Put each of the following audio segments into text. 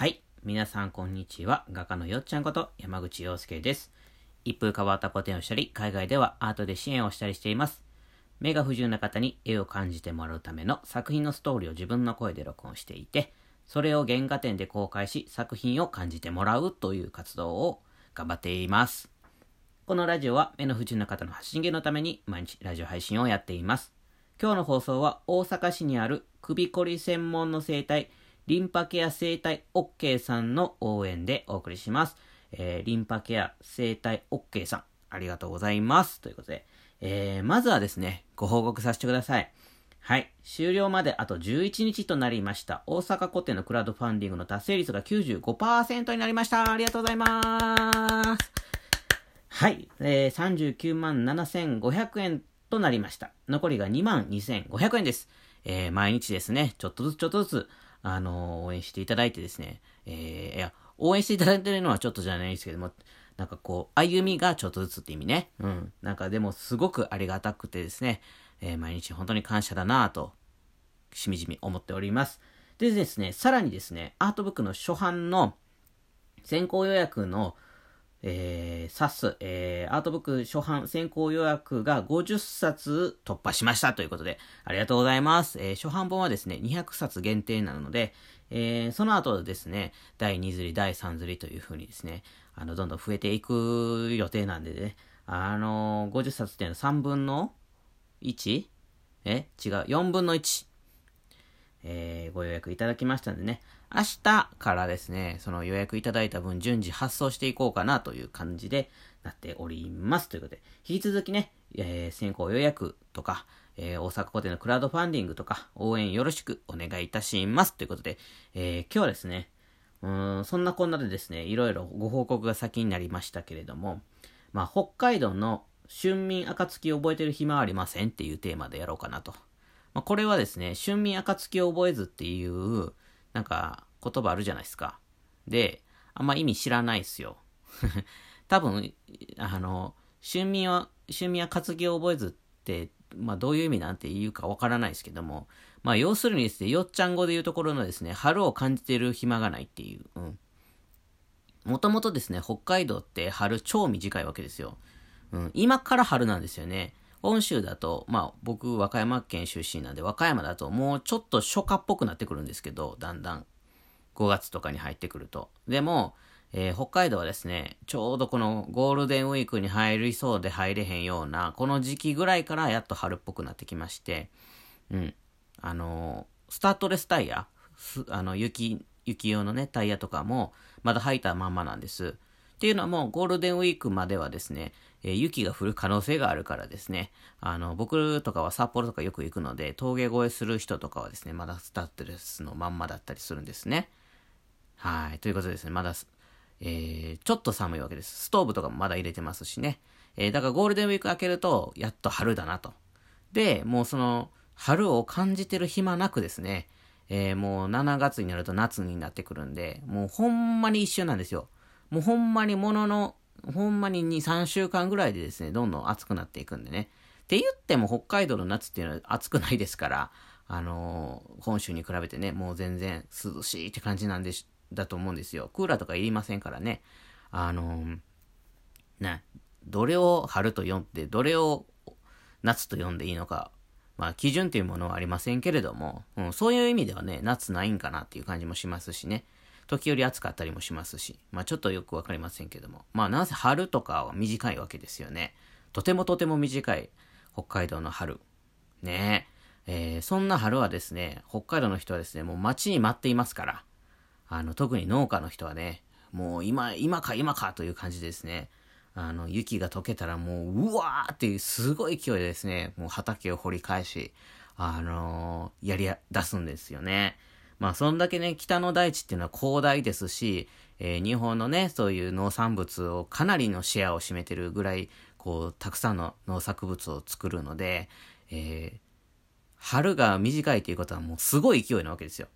はい。皆さん、こんにちは。画家のよっちゃんこと山口洋介です。一風変わった個展をしたり、海外ではアートで支援をしたりしています。目が不自由な方に絵を感じてもらうための作品のストーリーを自分の声で録音していて、それを原画展で公開し、作品を感じてもらうという活動を頑張っています。このラジオは目の不自由な方の発信源のために毎日ラジオ配信をやっています。今日の放送は大阪市にある首こり専門の整体、リンパケア整体 OK さんの応援でお送りします。えー、リンパケア整体 OK さん、ありがとうございます。ということで、えー、まずはですね、ご報告させてください。はい。終了まであと11日となりました。大阪古典のクラウドファンディングの達成率が95%になりました。ありがとうございます。はい。えー、39万7500円となりました。残りが2万2500円です。えー、毎日ですね、ちょっとずつちょっとずつ、あの応援していただいてですね、えー、いや、応援していただいてるのはちょっとじゃないですけども、なんかこう、歩みがちょっとずつって意味ね。うん。なんかでもすごくありがたくてですね、えー毎日本当に感謝だなぁと、しみじみ思っております。でですね、さらにですね、アートブックの初版の先行予約の、えー、冊、えー、アートブック初版先行予約が50冊突破しましたということで、ありがとうございます。えー、初版本はですね、200冊限定なので、えー、その後ですね、第2釣り、第3釣りという風にですね、あの、どんどん増えていく予定なんでね、あのー、50冊っていうのは3分の 1? え？違う、4分の1。えーご予約いただきましたんでね、明日からですね、その予約いただいた分順次発送していこうかなという感じでなっております。ということで、引き続きね、えー先行予約とか、えー大阪古典のクラウドファンディングとか、応援よろしくお願いいたします。ということで、えー今日はですね、うん、そんなこんなでですね、いろいろご報告が先になりましたけれども、まあ、北海道の春眠暁を覚えてる暇はありませんっていうテーマでやろうかなと。まあ、これはですね、春眠暁を覚えずっていう、なんか、言葉あるじゃないですか。で、あんま意味知らないっすよ。多分、あの、春眠は、春眠暁を覚えずって、まあ、どういう意味なんて言うかわからないですけども、まあ、要するにですね、よっちゃん語で言うところのですね、春を感じてる暇がないっていう、もともとですね、北海道って春超短いわけですよ。うん、今から春なんですよね。本州だと、まあ僕、和歌山県出身なんで、和歌山だともうちょっと初夏っぽくなってくるんですけど、だんだん。5月とかに入ってくると。でも、えー北海道はですね、ちょうどこのゴールデンウィークに入りそうで入れへんような、この時期ぐらいからやっと春っぽくなってきまして、うん。あのースタッドレスタイヤ、あの、雪、雪用のね、タイヤとかも、まだ履いたまんまなんです。っていうのはもうゴールデンウィークまではですね、えー雪が降る可能性があるからですね、あの、僕とかは札幌とかよく行くので、峠越えする人とかはですね、まだスタッドレスのまんまだったりするんですね。はい。ということでですね、まだ、えー、ちょっと寒いわけです。ストーブとかもまだ入れてますしね。えー、だからゴールデンウィーク明けると、やっと春だなと。で、もうその、春を感じてる暇なくですね、えー、もう7月になると夏になってくるんで、もうほんまに一瞬なんですよ。もうほんまにものの、ほんまに2、3週間ぐらいでですね、どんどん暑くなっていくんでね。って言っても北海道の夏っていうのは暑くないですから、あのー本州に比べてね、もう全然涼しいって感じなんでし、だと思うんですよ。クーラーとかいりませんからね。あのーな、どれを春と読んで、どれを夏と読んでいいのか、まあ、基準というものはありませんけれども、うん、そういう意味ではね、夏ないんかなっていう感じもしますしね。時折暑かったりもしますし、まあちょっとよくわかりませんけども。まあなぜ春とかは短いわけですよね。とてもとても短い北海道の春。ねえ。ーそんな春はですね、北海道の人はですね、もう待ちに待っていますから。あの、特に農家の人はね、もう今、今か今かという感じでですね、あの、雪が溶けたらもう、うわーっていうすごい勢いでですね、もう畑を掘り返し、あのーやり出すんですよね。まあ、そんだけね、北の大地っていうのは広大ですし、えー日本のね、そういう農産物をかなりのシェアを占めてるぐらい、こう、たくさんの農作物を作るので、えー春が短いということはもうすごい勢いなわけですよ。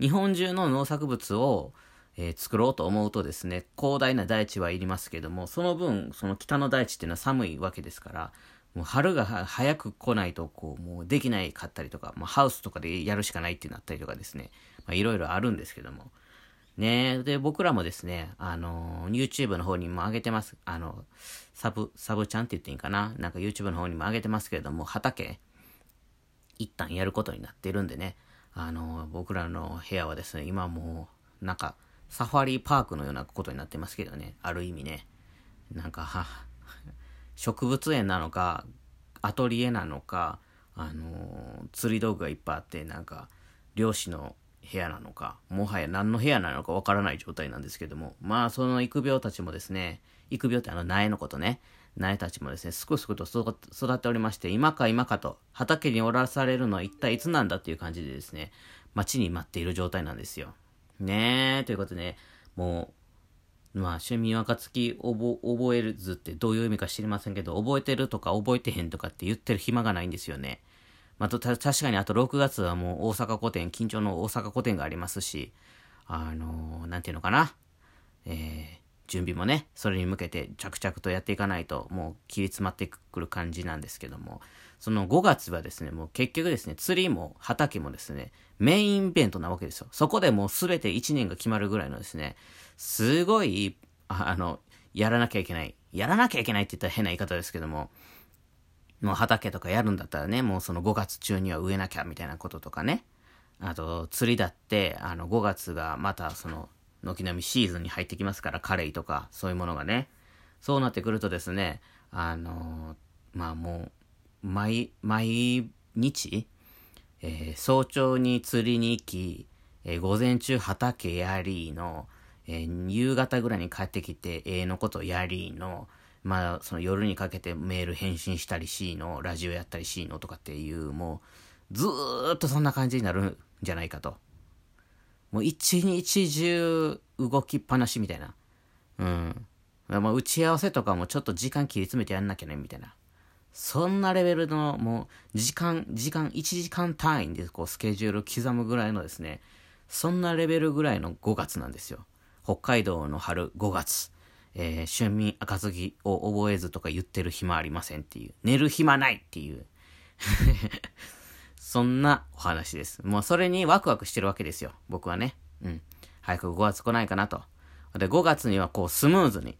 日本中の農作物を、えー作ろうと思うとですね、広大な大地はいりますけども、その分、その北の大地っていうのは寒いわけですから、もう春が早く来ないと、こう、もうできないかったりとか、まあ、ハウスとかでやるしかないってなったりとかですね、まあ、いろいろあるんですけども、ねで、僕らもですね、あの、YouTube の方にも上げてます。あの、サブ、サブちゃんって言っていいんかな？なんか YouTube の方にも上げてますけれども、畑、一旦やることになってるんでね、あの、僕らの部屋はですね、今もう、なんか、サファリパークのようなことになってますけどね、ある意味ね。なんか、は、植物園なのか、アトリエなのか、あの釣り道具がいっぱいあって、なんか、漁師の部屋なのか、もはや何の部屋なのかわからない状態なんですけども、まあ、その育苗たちもですね、育苗ってあの苗のことね、苗たちもですね、すくすくと育っておりまして、今か今かと、畑におらされるのは一体いつなんだっていう感じでですね、待ちに待っている状態なんですよ。ねえ、ということでね、もう、まあ、趣味若月覚えるずってどういう意味か知りませんけど、覚えてるとか覚えてへんとかって言ってる暇がないんですよね。まあ、と、確かにあと6月はもう大阪古典、緊張の大阪古典がありますし、あのー、なんていうのかな。えー、準備もね、それに向けて着々とやっていかないと、もう切り詰まってくる感じなんですけども、その5月はですね、もう結局ですね、釣りも畑もですね、メインイベントなわけですよ。そこでもう全て1年が決まるぐらいのですね、すごい、あの、やらなきゃいけない。やらなきゃいけないって言ったら変な言い方ですけども、もう畑とかやるんだったらね、もうその5月中には植えなきゃみたいなこととかね。あと、釣りだって、あの、5月がまたその、軒並みシーズンに入ってきますから、カレイとか、そういうものがね。そうなってくるとですね、あのまあもう、毎、毎日、えー、早朝に釣りに行き、えー、午前中畑やりの、え、夕方ぐらいに帰ってきて、ええのことやりの、まあ、その夜にかけてメール返信したりしの、ラジオやったりしのとかっていう、もう、ずーっとそんな感じになるんじゃないかと。もう一日中動きっぱなしみたいな。うん。まあ、打ち合わせとかもちょっと時間切り詰めてやんなきゃね、みたいな。そんなレベルの、もう、時間、時間、1時間単位でこう、スケジュール刻むぐらいのですね、そんなレベルぐらいの5月なんですよ。北海道の春5月。えー、春眠暁を覚えずとか言ってる暇ありませんっていう。寝る暇ないっていう。そんなお話です。もうそれにワクワクしてるわけですよ。僕はね。うん。早く5月来ないかなと。で、5月にはこうスムーズに、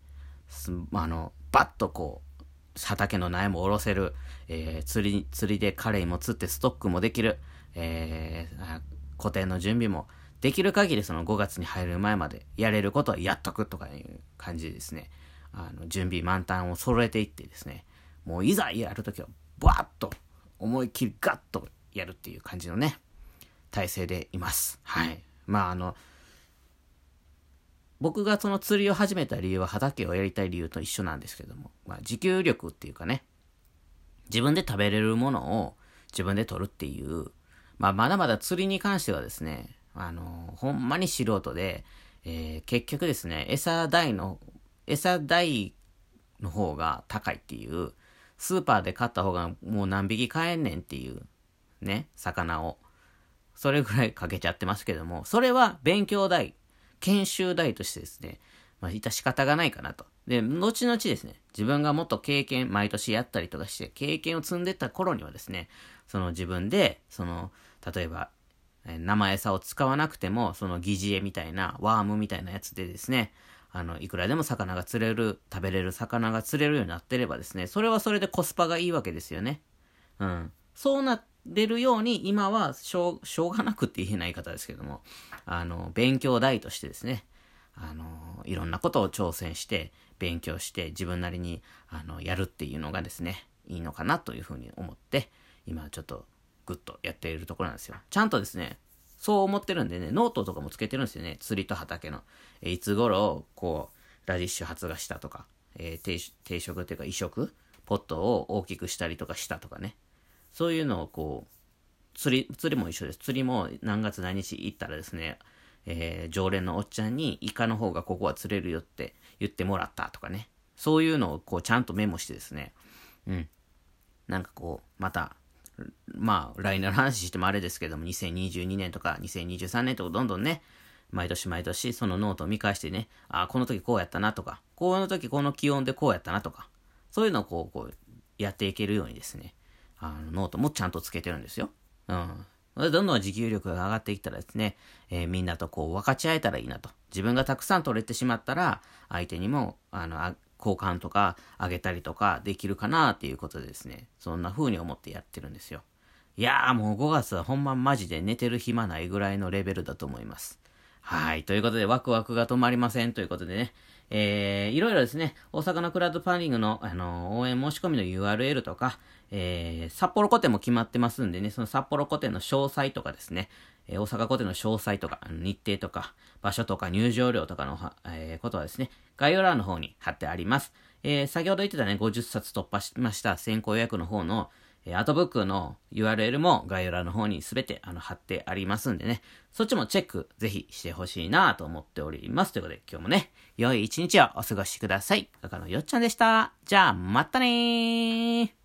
あの、バッとこう、畑の苗も下ろせる、えー、釣り、釣りでカレイも釣ってストックもできる、えー、固定の準備もできる限りその5月に入る前までやれることはやっとくとかいう感じですね、あの、準備満タンを揃えていってですね、もういざやるときは、バーッと、思いっきりガッとやるっていう感じのね、体制でいます。はい。まああの、僕がその釣りを始めた理由は畑をやりたい理由と一緒なんですけども、まあ持久力っていうかね、自分で食べれるものを自分で取るっていう、まあまだまだ釣りに関してはですね、あの、ほんまに素人で、えー、結局ですね、餌代の、餌代の方が高いっていう、スーパーで買った方がもう何匹買えんねんっていう、ね、魚を。それぐらいかけちゃってますけども、それは勉強代、研修代としてですね、まあ、いた仕方がないかなと。で、後々ですね、自分がもっと経験、毎年やったりとかして、経験を積んでった頃にはですね、その自分で、その、例えば、生餌を使わなくても、その疑似餌みたいな、ワームみたいなやつでですね、あの、いくらでも魚が釣れる、食べれる魚が釣れるようになってればですね、それはそれでコスパがいいわけですよね。うん。そうなっれるように、今はしょう、しょうがなくって言えない方ですけども、あの、勉強代としてですね、あの、いろんなことを挑戦して、勉強して、自分なりに、あの、やるっていうのがですね、いいのかなというふうに思って、今ちょっとグッとやっているところなんですよ。ちゃんとですね、そう思ってるんでね、ノートとかもつけてるんですよね。釣りと畑の。えいつ頃、こう、ラディッシュ発芽したとか、えー、定植っていうか移植ポットを大きくしたりとかしたとかね。そういうのをこう、釣り、釣りも一緒です。釣りも何月何日行ったらですね、えー、常連のおっちゃんにイカの方がここは釣れるよって言ってもらったとかね。そういうのをこうちゃんとメモしてですね。うん。なんかこう、またまあ、来年の話してもあれですけども、2022年とか2023年とかどんどんね、毎年毎年そのノートを見返してね、ああ、この時こうやったなとか、この時この気温でこうやったなとか、そういうのをこう、こう、やっていけるようにですね、あの、ノートもちゃんとつけてるんですよ。うん。でどんどん自給力が上がっていったらですね、えー、みんなとこう分かち合えたらいいなと。自分がたくさん取れてしまったら、相手にも、あの、交換とかあげたりとかできるかなっていうことでですね、そんな風に思ってやってるんですよ。いやーもう5月はほんまマジで寝てる暇ないぐらいのレベルだと思います。はい。ということで、ワクワクが止まりませんということでね、えー、いろいろですね、大阪のクラウドファンディングの、あの、応援申し込みの URL とか、えー、札幌古典も決まってますんでね、その札幌古典の詳細とかですね、えー、大阪古典の詳細とか、日程とか、場所とか入場料とかの、えー、ことはですね、概要欄の方に貼ってあります。えー、先ほど言ってたね、50冊突破しました先行予約の方の、えー、アートブックの URL も概要欄の方にすべてあの貼ってありますんでね、そっちもチェックぜひしてほしいなと思っております。ということで今日もね、良い一日をお過ごしください。画家のよっちゃんでした。じゃあ、またねー